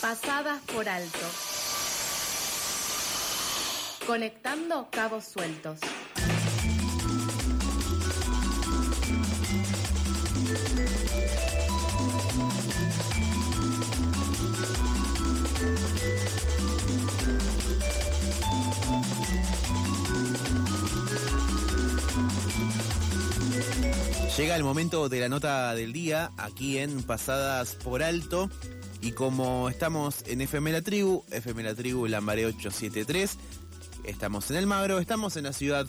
Pasadas por alto. Conectando cabos sueltos. Llega el momento de la nota del día aquí en Pasadas por Alto. Y como estamos en FM La Tribu, FM La Tribu Lambaré 873, estamos en el Magro, estamos en la ciudad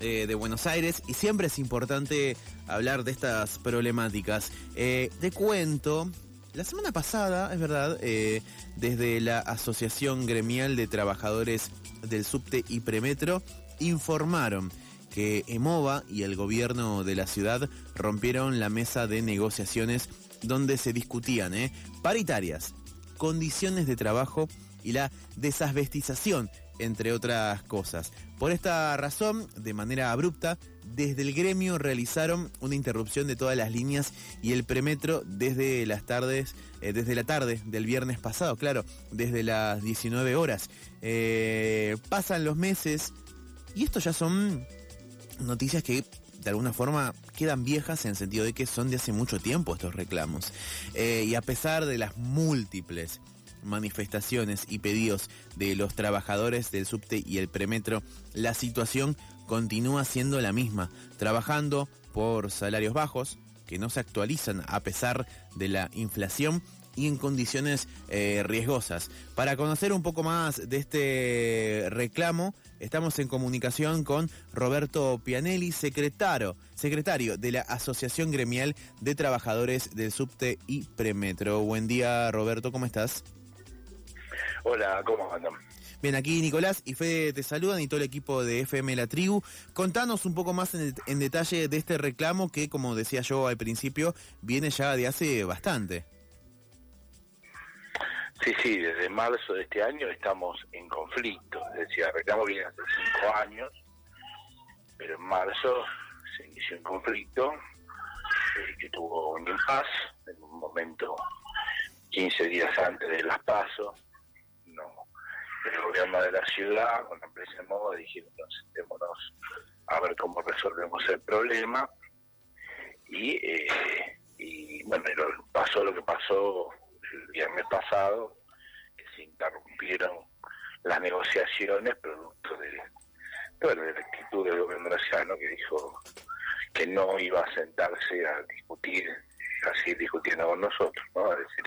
eh, de Buenos Aires y siempre es importante hablar de estas problemáticas. Eh, de cuento, la semana pasada, es verdad, eh, desde la Asociación Gremial de Trabajadores del Subte y Premetro, informaron que EMOVA y el gobierno de la ciudad rompieron la mesa de negociaciones donde se discutían ¿eh? paritarias, condiciones de trabajo y la desasbestización, entre otras cosas. Por esta razón, de manera abrupta, desde el gremio realizaron una interrupción de todas las líneas y el premetro desde las tardes, eh, desde la tarde del viernes pasado, claro, desde las 19 horas. Eh, pasan los meses y estos ya son noticias que de alguna forma quedan viejas en el sentido de que son de hace mucho tiempo estos reclamos. Eh, y a pesar de las múltiples manifestaciones y pedidos de los trabajadores del subte y el premetro, la situación continúa siendo la misma, trabajando por salarios bajos que no se actualizan a pesar de la inflación y en condiciones eh, riesgosas. Para conocer un poco más de este reclamo, estamos en comunicación con Roberto Pianelli, secretario, secretario de la Asociación Gremial de Trabajadores del Subte y Premetro. Buen día, Roberto, ¿cómo estás? Hola, ¿cómo andan? Bien, aquí Nicolás y Fede te saludan y todo el equipo de FM La Tribu. Contanos un poco más en, en detalle de este reclamo que, como decía yo al principio, viene ya de hace bastante. Sí, sí, desde marzo de este año estamos en conflicto. Es decir, reclamo viene hace cinco años, pero en marzo se inició un conflicto eh, que tuvo un impas en un momento 15 días antes de las pasos. No, el gobierno de la ciudad con la empresa de moda dijeron, sentémonos a ver cómo resolvemos el problema. Y, eh, y bueno, pasó lo que pasó el viernes pasado, que se interrumpieron las negociaciones producto de, bueno, de la actitud del gobierno nacional que dijo que no iba a sentarse a discutir, a seguir discutiendo con nosotros, ¿no? Es decir,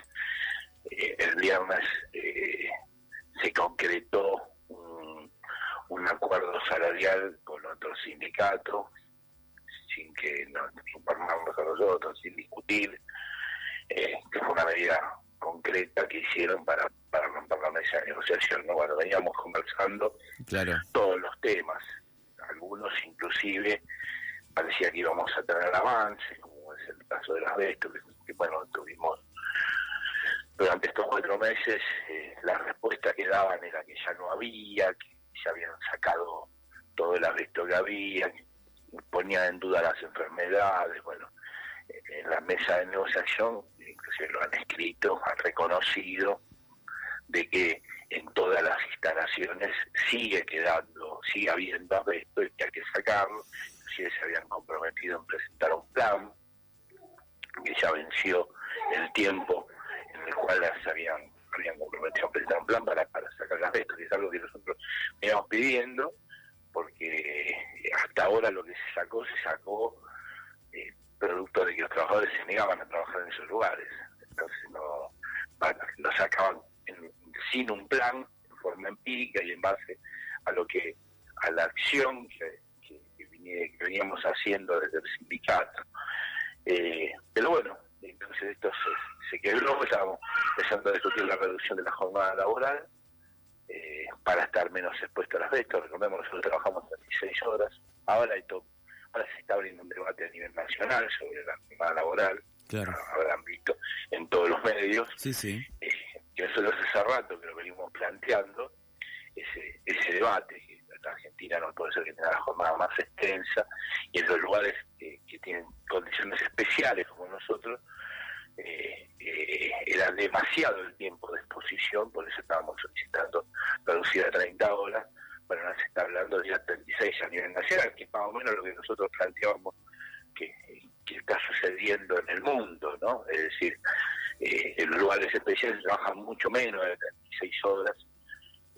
eh, el viernes eh, se concretó un, un, acuerdo salarial con otro sindicato, sin que nos informamos a nosotros, sin discutir, eh, que fue una medida concreta que hicieron para, para romper la mesa de negociación. ¿no? Bueno, veníamos conversando claro. todos los temas, algunos inclusive parecía que íbamos a tener avances, como es el caso de las Vestos, que, que, bueno, tuvimos durante estos cuatro meses, eh, la respuesta que daban era que ya no había, que se habían sacado todo el asbesto que había, que ponían en duda las enfermedades, bueno, en la mesa de negociación, inclusive lo han escrito, han reconocido de que en todas las instalaciones sigue quedando, sigue habiendo asbesto y que hay que sacarlo, inclusive se habían comprometido en presentar un plan, que ya venció el tiempo en el cual se habían, habían comprometido en presentar un plan para, para sacar las asbesto, que es algo que nosotros íbamos pidiendo, porque hasta ahora lo que se sacó, se sacó eh, producto de que los trabajadores se negaban a trabajar en esos lugares. Entonces no, bueno, lo sacaban en, sin un plan, en forma empírica y en base a lo que, a la acción que, veníamos haciendo desde el sindicato. Eh, pero bueno, entonces esto se, se quebró, estábamos empezando a discutir la reducción de la jornada laboral eh, para estar menos expuesto a las bestas. Recordemos, nosotros trabajamos 36 horas, ahora hay todo ahora se está abriendo un debate a nivel nacional sobre la jornada laboral, claro. habrán visto en todos los medios, sí, sí. Eh, que eso lo hace rato que lo venimos planteando, ese, ese debate, que la Argentina no puede ser que tenga la jornada más extensa, y en los lugares eh, que tienen condiciones especiales como nosotros, eh, eh, era demasiado el tiempo de exposición, por eso estábamos solicitando reducir a 30 horas, bueno, ahora se está hablando de 36 a nivel nacional, que es más o menos lo que nosotros planteábamos que, está sucediendo en el mundo, ¿no? Es decir, eh, en lugares especiales trabajan mucho menos de 36 horas,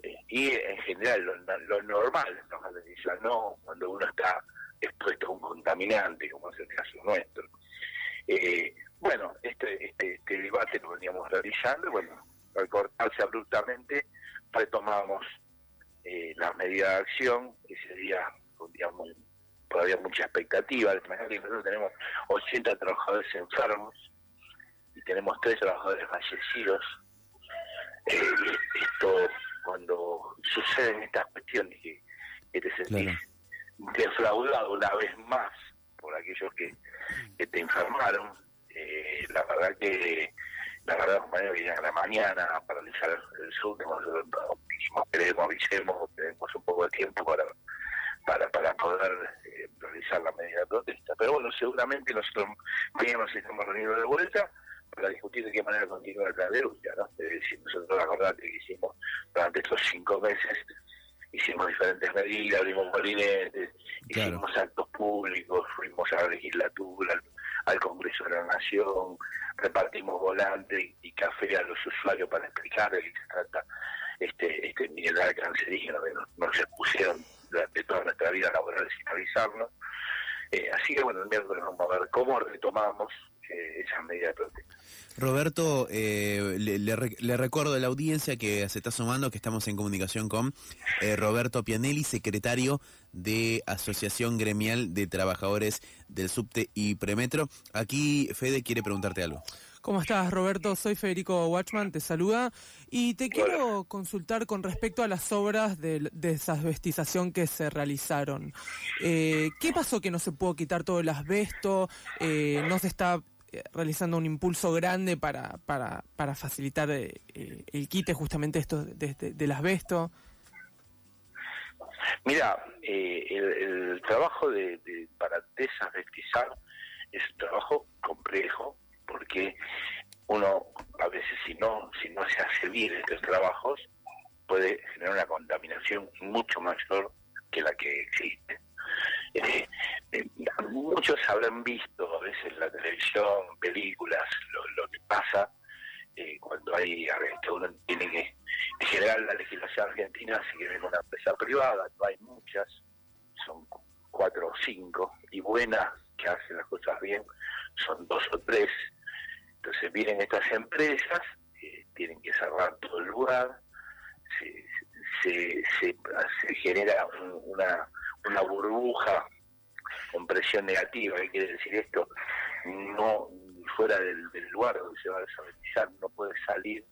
eh, y en general lo, normal es trabajar no cuando uno está expuesto a un contaminante, como es el caso nuestro. Eh, bueno, este, este, este, debate lo veníamos realizando, bueno, al cortarse abruptamente retomamos eh, las medidas de acción, ese día muy, todavía mucha expectativa, nosotros tenemos 80 trabajadores enfermos y tenemos tres trabajadores fallecidos. Eh, esto, cuando suceden estas cuestiones que, te sentís defraudado una vez más por aquellos que, que te enfermaron, eh, la verdad que la verdad compañeros que a la mañana a paralizar el sur nosotros dijimos queremos avisemos tenemos un poco de tiempo para para, para poder eh, realizar la medida de protesta pero bueno seguramente nosotros mañana nos estamos reunidos de vuelta para discutir de qué manera continuar la denuncia ¿no? es decir nosotros acordate que hicimos durante estos cinco meses hicimos diferentes medidas, abrimos molinetes, hicimos actos públicos, fuimos a la legislatura, al Congreso de la Nación, repartimos volante y café a los usuarios para explicar de qué se trata este, este mineral cancerígeno que nos, se expusieron durante toda nuestra vida laboral sin avisarnos. Eh, así que bueno, el miércoles vamos a ver cómo retomamos eh, esas medidas de protesta. Roberto, eh, le, recuerdo a la audiencia que se está sumando que estamos en comunicación con eh, Roberto Pianelli, secretario de Asociación Gremial de Trabajadores del Subte y Premetro. Aquí Fede quiere preguntarte algo. ¿Cómo estás, Roberto? Soy Federico Watchman, te saluda. Y te quiero consultar con respecto a las obras de, desasbestización que se realizaron. Eh, ¿Qué pasó que no se pudo quitar todo el asbesto? ¿No se está realizando un impulso grande para, para, para facilitar eh, eh, el quite justamente esto de, del asbesto? Mira, el, trabajo de, para desasbestizar es un trabajo complejo porque uno a veces si no si no se hace bien estos trabajos puede generar una contaminación mucho mayor que la que existe. Eh, eh, muchos habrán visto a veces en la televisión, películas, lo, que pasa eh, cuando hay arresto. Uno tiene que, en general, la legislación argentina si quiere una empresa privada, no hay muchas, son cuatro o cinco, y buenas que hacen las cosas bien son dos o tres. Entonces vienen estas empresas, tienen que cerrar todo el lugar, se, se, se genera una una burbuja con presión negativa. ¿Qué quiere decir esto? No fuera del, lugar donde se va a desaborizar no puede salir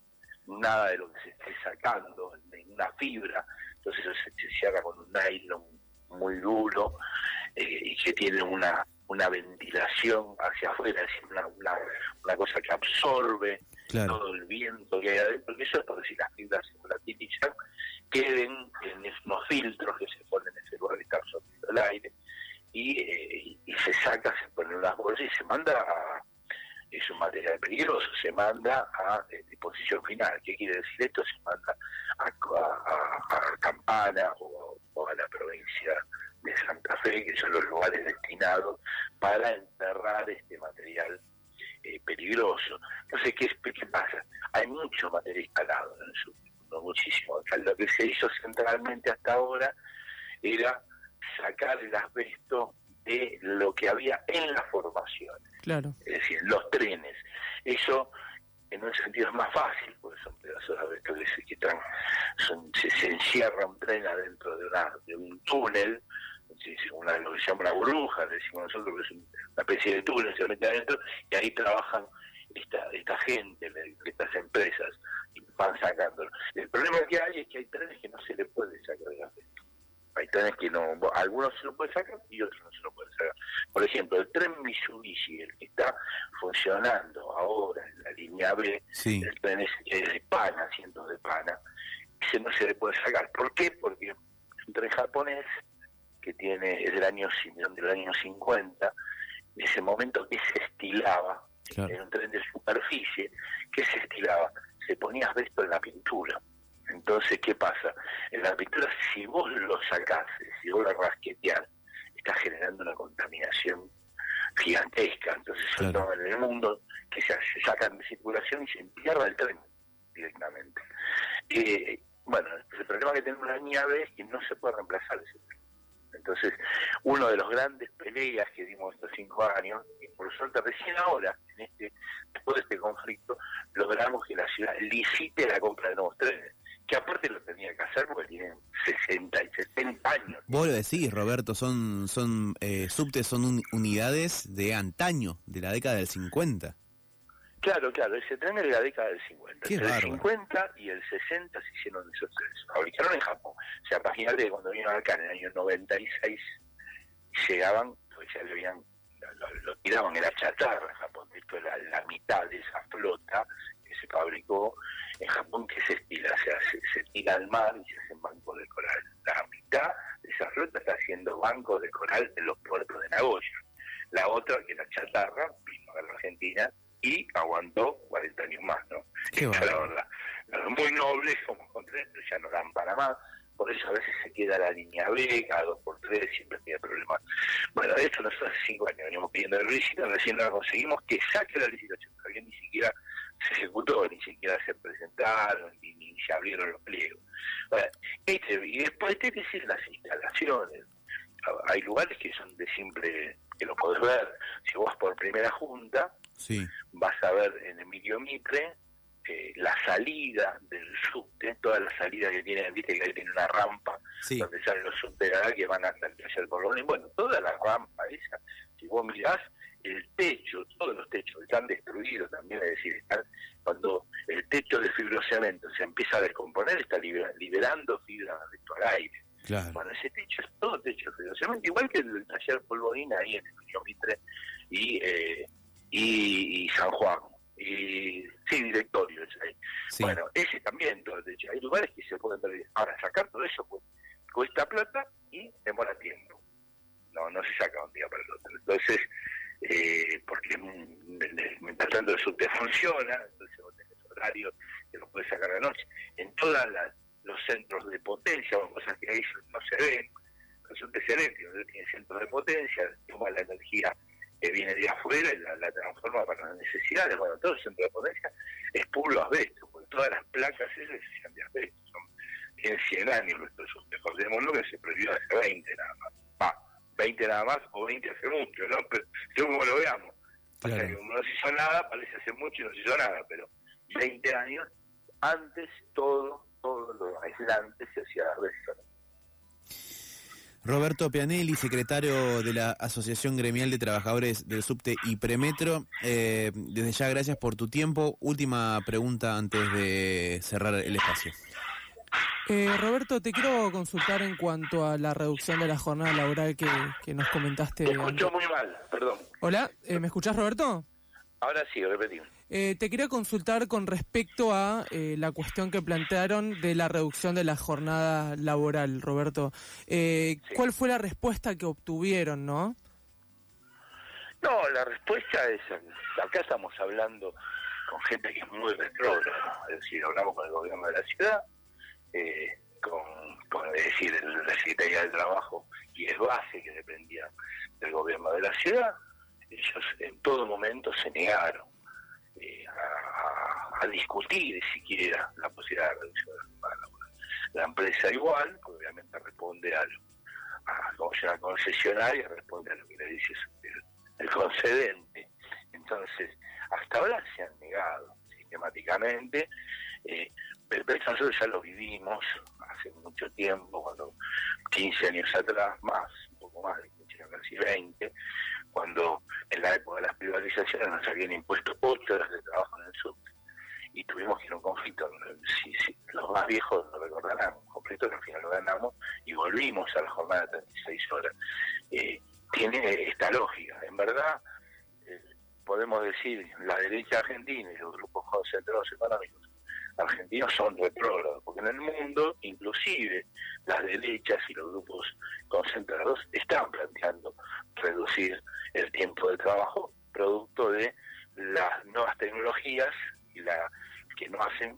nada de lo que se esté sacando, una fibra, entonces eso se, cierra con un nylon muy duro eh, y que tiene una una ventilación hacia afuera, es decir, una, una, cosa que absorbe todo el viento que hay adentro, porque eso es por si las fibras se volatilizan, queden en esos filtros que se ponen en ese lugar que está absorbiendo el aire, y, eh, y se saca, se pone en unas bolsas y se manda a, es un material peligroso, se manda a eh, disposición final. ¿Qué quiere decir esto? Se manda a, Campana o, o, a la provincia de Santa Fe, que son los lugares destinados para enterrar este material eh, peligroso. Entonces, ¿qué, ¿qué pasa? Hay mucho material instalado en el sur, no muchísimo. lo que se hizo centralmente hasta ahora era sacar el asbesto de lo que había en la formación. Claro. Es decir, los trenes. Eso en un sentido es más fácil, porque son pedazos de asbesto que, están, se, se, encierra un tren adentro de, una, de un túnel una, lo que se llama una burbuja, decimos nosotros, que es una especie de túnel, se mete adentro y ahí trabajan esta, esta gente, estas empresas, y van sacándolo. El problema que hay es que hay trenes que no se le puede sacar de asbesto. Hay trenes que no, algunos se lo pueden sacar y otros no se lo pueden sacar. Por ejemplo, el tren Mitsubishi, el que está funcionando ahora en la línea B, el tren es, de pana, cientos de pana, ese no se le puede sacar. ¿Por qué? Porque es un tren japonés que tiene es del año del año 50 en ese momento que se estilaba Claro. era un tren de superficie que se estiraba, se ponía asbesto en la pintura. Entonces, ¿qué pasa? En la pintura, si vos lo sacás, si vos lo rasqueteás, estás generando una contaminación gigantesca. Entonces, Claro. en el mundo, que se, se sacan de circulación y se entierra el tren directamente. Eh, bueno, el problema que tenemos la nieve es que no se puede reemplazar ese tren. Entonces, uno de los grandes peleas que dimos estos cinco años, y por suerte recién ahora, en este, después de este conflicto, logramos que la ciudad licite la compra de nuevos trenes, que aparte lo tenía que hacer porque tienen 60 y 70 años. Vos lo decís, Roberto, son, son eh, subtes, son un- unidades de antaño, de la década del 50. Claro, claro, ese tren es de la década del 50. Qué Entre el bárbaro. 50 y el 60 se hicieron esos trenes. Fabricaron en Japón. O sea, imagínate que cuando vinieron acá en el año 96, llegaban, pues ya le habían, lo, tiraban, era chatarra en Japón. Esto era la mitad de esa flota que se fabricó en Japón que se estira, o sea, se, se tira al mar y se hacen bancos de coral. La mitad de esa flota está haciendo bancos de coral en los puertos de Nagoya. La otra, que era chatarra, vino a la Argentina y aguantó 40 años más, ¿no? Qué Esta, la bárbaro. verdad, los muy nobles como con tres, pero ya no dan para más. Por eso a veces se queda la línea B, cada dos por tres, siempre tiene problemas. Bueno, de hecho nosotros hace cinco años venimos pidiendo el licitación, recién ahora conseguimos que saque la licitación, todavía ni siquiera se ejecutó, ni siquiera se presentaron, ni, ni se abrieron los pliegos. Bueno, este, y después te decir las instalaciones. Hay lugares que son de simple, que lo podés ver. Si vos por primera junta, Sí, vas a ver en Emilio Mitre eh, la salida del subte, toda la salida que tiene, viste que ahí tiene una rampa sí. donde salen los acá que van hasta el taller Colón. Bueno, toda la rampa esa, si vos mirás, el techo, todos los techos están destruidos también, es decir, están, cuando el techo de fibrocemento se empieza a descomponer, está libera- liberando fibra al aire. Claro. Bueno, ese techo es todo techo de fibrocemento, igual que el taller Polvorina ahí en Emilio Mitre y, eh, y, y San Juan. Y sí, directorio es ahí. Sí. Bueno, ese también, techo. Hay lugares que se pueden perder. Ahora, sacar todo eso cu- cuesta plata y demora tiempo. No, no se saca un día para el otro. Entonces, eh, porque mientras tanto el subte funciona, entonces vos tenés horario que lo puedes sacar a la noche. En todos los centros de potencia, o cosas que ahí no se ven, es eléctrico, entonces tiene centros de potencia, toma la energía que viene de afuera y la, la transforma para las necesidades. Bueno, todo el centro de potencia es puro asbesto, porque todas las placas esas se llaman de asbesto. Son, tienen 100 años nuestros subtes. Recordémoslo que se prohibió hace 20 nada más. Va, 20 nada más o 20 hace mucho, ¿no? Pero según como lo veamos. O sea, Claro. que no se hizo nada, parece hace mucho y no se hizo nada, pero 20 años antes todo, todo lo aislante se hacía de asbesto. Roberto Pianelli, secretario de la Asociación Gremial de Trabajadores del Subte y Premetro. Eh, desde ya, gracias por tu tiempo. Última pregunta antes de cerrar el espacio. Eh, Roberto, te quiero consultar en cuanto a la reducción de la jornada laboral que, que nos comentaste. Te antes. escucho muy mal, perdón. Hola, eh, ¿me escuchás, Roberto? Ahora sí, repetí. Eh, te quería consultar con respecto a eh, la cuestión que plantearon de la reducción de la jornada laboral, Roberto. Eh, Sí. ¿Cuál fue la respuesta que obtuvieron, no? No, la respuesta es, acá estamos hablando con gente que es muy retrógrada, es decir, hablamos con el gobierno de la ciudad, eh, con, con, es decir, el- la Secretaría del Trabajo y el base que dependía del gobierno de la ciudad, ellos en todo momento se negaron eh, a, discutir siquiera la posibilidad de reducción de la jornada. La empresa igual, obviamente responde a, lo- a como se llama, concesionaria, responde a lo que le dice el, concedente. Entonces, hasta ahora se han negado sistemáticamente, eh, pero eso nosotros ya lo vivimos hace mucho tiempo, cuando 15 años atrás, más, un poco más de 15 años, casi 20, cuando en la época de las privatizaciones nos habían impuesto 8 horas de trabajo en el subte y tuvimos que ir a un conflicto, si, si, los más viejos lo recordarán, un conflicto que al final lo ganamos y volvimos a la jornada de 36 horas. Eh, tiene esta lógica, en verdad eh, podemos decir la derecha argentina y los grupos concentrados económicos argentinos son retrógrados, porque en el mundo, inclusive las derechas y los grupos concentrados están planteando reducir el tiempo de trabajo producto de las nuevas tecnologías y la que no hacen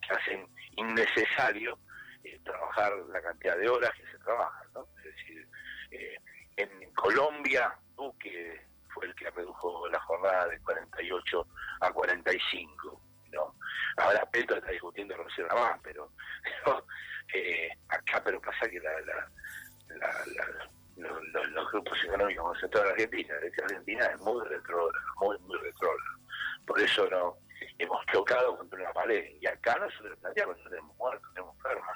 que hacen innecesario eh, trabajar la cantidad de horas que se trabajan ¿no? es decir eh, en Colombia Duque fue el que redujo la jornada de 48 a 45 no ahora Petro está discutiendo reducirla más pero, eh, acá pero pasa que la, los, grupos económicos concentrados en Argentina, la Argentina es muy retrógrada, muy, muy retrógrada. Por eso no hemos chocado contra una pared. Y acá nosotros planteamos, tenemos muertos, tenemos enfermos.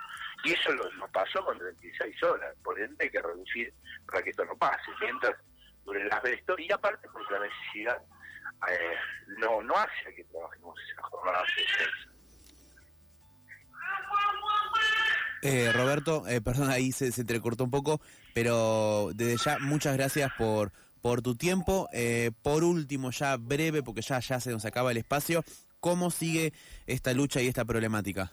Y eso lo, pasó con 36 horas. Por ende hay que reducir para que esto no pase. Mientras dure las asbesto, y aparte porque la necesidad eh, no, no hace que trabajemos eh, Roberto, eh, perdón, ahí se, se entrecortó un poco, pero desde ya muchas gracias por, por tu tiempo. Eh, por último, ya breve, porque ya, ya se nos acaba el espacio, ¿cómo sigue esta lucha y esta problemática?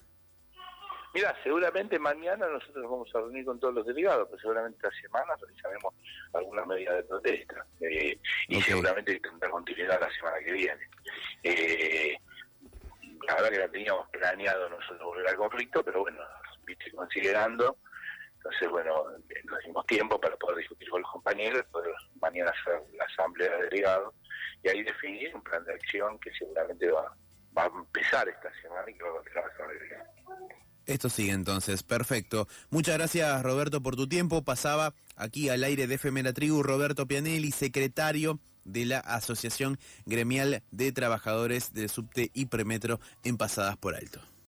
Mira, seguramente mañana nosotros nos vamos a reunir con todos los delegados, pero seguramente esta semana realizaremos alguna medida de protesta eh, y seguramente tendrá continuidad la semana que viene. Eh, la verdad que la teníamos planeado nosotros volver al conflicto, pero bueno, viste, considerando entonces, bueno, nos dimos tiempo para poder discutir con los compañeros, poder mañana hacer la asamblea de delegados y ahí definir un plan de acción que seguramente va, va a empezar esta semana y que va a continuar Esto sigue entonces, perfecto. Muchas gracias Roberto por tu tiempo. Pasaba aquí al aire de FM La Tribu Roberto Pianelli, secretario de la Asociación Gremial de Trabajadores del Subte y Premetro en Pasadas por Alto.